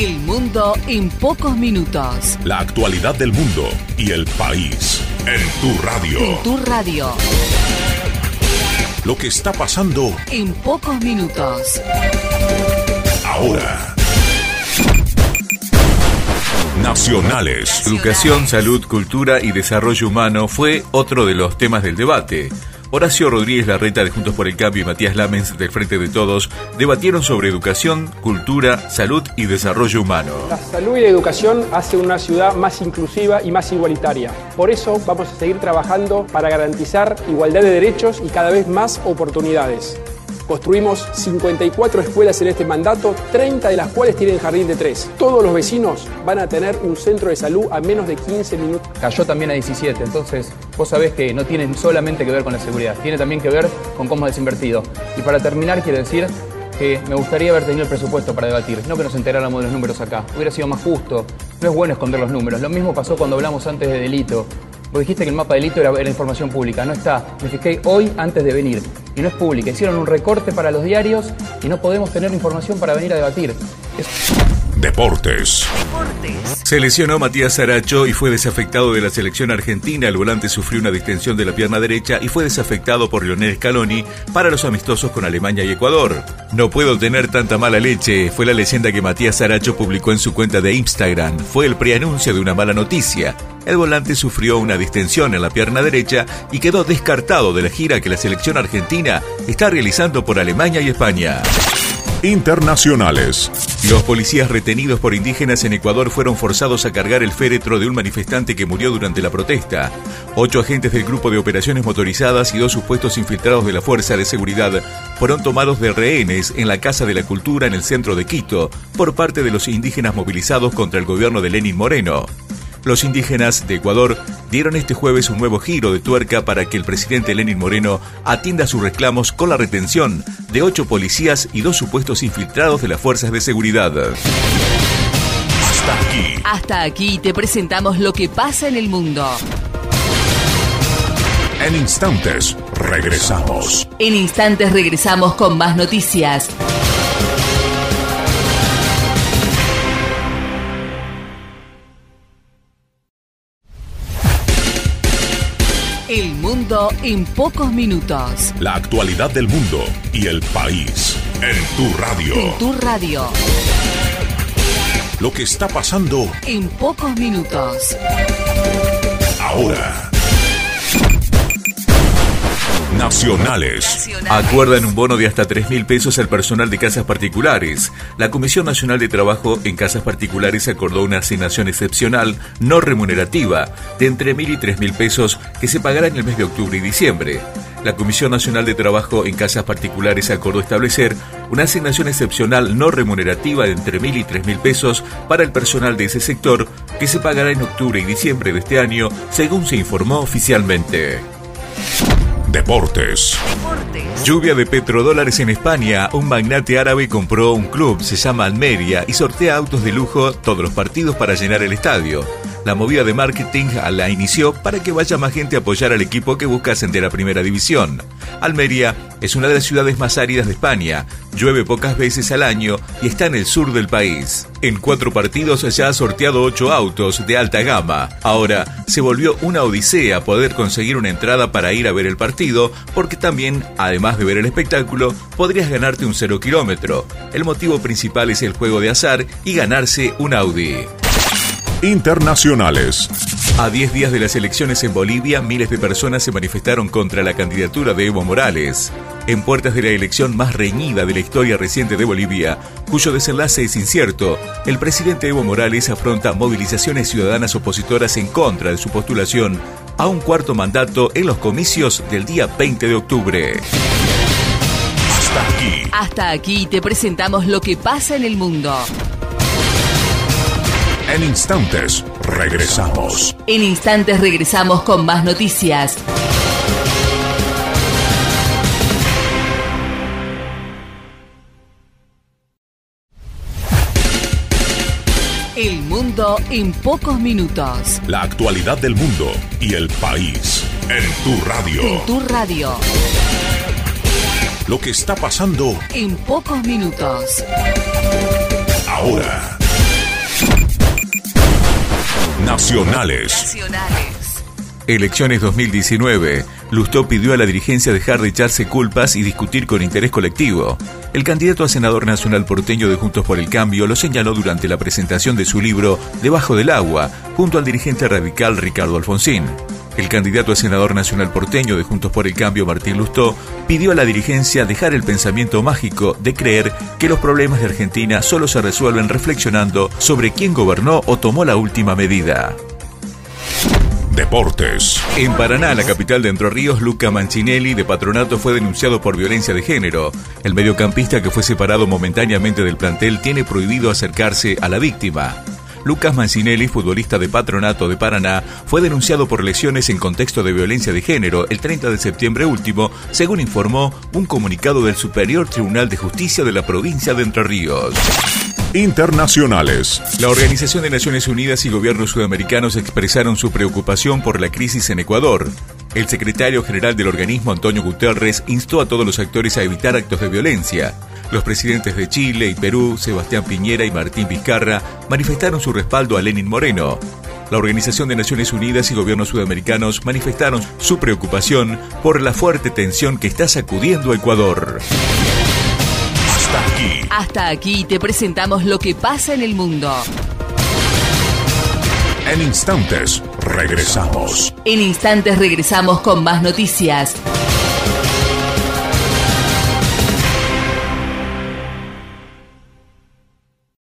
El mundo en pocos minutos. La actualidad del mundo y el país en tu radio. En tu radio. Lo que está pasando En pocos minutos. ahora. Nacionales. Educación, salud, cultura y desarrollo humano fue otro de los temas del debate. Horacio Rodríguez Larreta de Juntos por el Cambio y Matías Lamens del Frente de Todos debatieron sobre educación, cultura, salud y desarrollo humano. La salud y la educación hacen una ciudad más inclusiva y más igualitaria. Por eso vamos a seguir trabajando para garantizar igualdad de derechos y cada vez más oportunidades. Construimos 54 escuelas en este mandato, 30 de las cuales tienen jardín de tres. Todos los vecinos van a tener un centro de salud a menos de 15 minutos. cayó también a 17. Entonces, vos sabés que no tiene solamente que ver con la seguridad, tiene también que ver con cómo has invertido. Y para terminar, quiero decir que me gustaría haber tenido el presupuesto para debatir, no que nos enteráramos de los números acá. Hubiera sido más justo. No es bueno esconder los números. Lo mismo pasó cuando hablamos antes de delito. Vos dijiste que el mapa de delito era, era información pública, no está. Me fijé hoy antes de venir y no es pública. Hicieron un recorte para los diarios y no podemos tener información para venir a debatir. Deportes. Se lesionó Matías Saracho y fue desafectado de la selección argentina. El volante sufrió una distensión de la pierna derecha y fue desafectado por Lionel Scaloni para los amistosos con Alemania y Ecuador. No puedo tener tanta mala leche, fue la leyenda que Matías Saracho publicó en su cuenta de Instagram. Fue el preanuncio de una mala noticia. El volante sufrió una distensión en la pierna derecha y quedó descartado de la gira que la selección argentina está realizando por Alemania y España. Internacionales. Los policías retenidos por indígenas en Ecuador fueron forzados a cargar el féretro de un manifestante que murió durante la protesta. Ocho agentes del grupo de operaciones motorizadas y dos supuestos infiltrados de la Fuerza de Seguridad fueron tomados de rehenes en la Casa de la Cultura en el centro de Quito por parte de los indígenas movilizados contra el gobierno de Lenin Moreno. Los indígenas de Ecuador dieron este jueves un nuevo giro de tuerca para que el presidente Lenin Moreno atienda sus reclamos con la retención de ocho policías y dos supuestos infiltrados de las fuerzas de seguridad. Hasta aquí. Hasta aquí te presentamos lo que pasa en el mundo. En instantes regresamos. En instantes regresamos con más noticias. Mundo en pocos minutos. La actualidad del mundo y el país en tu radio. En tu radio. Lo que está pasando En pocos minutos. ahora. Nacionales. Acuerdan un bono de hasta 3 mil pesos al personal de casas particulares. La Comisión Nacional de Trabajo en Casas Particulares acordó una asignación excepcional no remunerativa de entre mil y tres mil pesos que se pagará en el mes de octubre y diciembre. La Comisión Nacional de Trabajo en Casas Particulares acordó establecer una asignación excepcional no remunerativa de entre mil y tres mil pesos para el personal de ese sector que se pagará en octubre y diciembre de este año, según se informó oficialmente. Deportes. Lluvia de petrodólares en España. Un magnate árabe compró un club, se llama Almeria, y sortea autos de lujo todos los partidos para llenar el estadio. La movida de marketing la inició para que vaya más gente a apoyar al equipo que busca ascender a Primera División. Almeria es una de las ciudades más áridas de España, llueve pocas veces al año y está en el sur del país. En cuatro partidos ya ha sorteado ocho autos de alta gama. Ahora se volvió una odisea poder conseguir una entrada para ir a ver el partido, porque también, además de ver el espectáculo, podrías ganarte un cero kilómetro. El motivo principal es el juego de azar y ganarse un Audi. Internacionales. A 10 días de las elecciones en Bolivia, miles de personas se manifestaron contra la candidatura de Evo Morales. En puertas de la elección más reñida de la historia reciente de Bolivia, cuyo desenlace es incierto, el presidente Evo Morales afronta movilizaciones ciudadanas opositoras en contra de su postulación a un cuarto mandato en los comicios del día 20 de octubre. Hasta aquí. Hasta aquí te presentamos lo que pasa en el mundo. En instantes regresamos. En instantes regresamos con más noticias. El mundo en pocos minutos. La actualidad del mundo y el país en tu radio. En tu radio. Lo que está pasando En pocos minutos. ahora. Nacionales. Elecciones 2019. Lustó pidió a la dirigencia dejar de echarse culpas y discutir con interés colectivo. El candidato a senador nacional porteño de Juntos por el Cambio lo señaló durante la presentación de su libro Debajo del agua, junto al dirigente radical Ricardo Alfonsín. El candidato a senador nacional porteño de Juntos por el Cambio, Martín Lustó, pidió a la dirigencia dejar el pensamiento mágico de creer que los problemas de Argentina solo se resuelven reflexionando sobre quién gobernó o tomó la última medida. Deportes. En Paraná, la capital de Entre Ríos, Luca Mancinelli, de patronato, fue denunciado por violencia de género. El mediocampista que fue separado momentáneamente del plantel tiene prohibido acercarse a la víctima. Lucas Mancinelli, futbolista de Patronato de Paraná, fue denunciado por lesiones en contexto de violencia de género el 30 de septiembre último, según informó un comunicado del Superior Tribunal de Justicia de la provincia de Entre Ríos. Internacionales. La Organización de Naciones Unidas y gobiernos sudamericanos expresaron su preocupación por la crisis en Ecuador. El secretario general del organismo, Antonio Guterres, instó a todos los actores a evitar actos de violencia. Los presidentes de Chile y Perú, Sebastián Piñera y Martín Vizcarra, manifestaron su respaldo a Lenin Moreno. La Organización de Naciones Unidas y gobiernos sudamericanos manifestaron su preocupación por la fuerte tensión que está sacudiendo a Ecuador. Hasta aquí. Hasta aquí te presentamos lo que pasa en el mundo. En instantes, regresamos. En instantes regresamos con más noticias.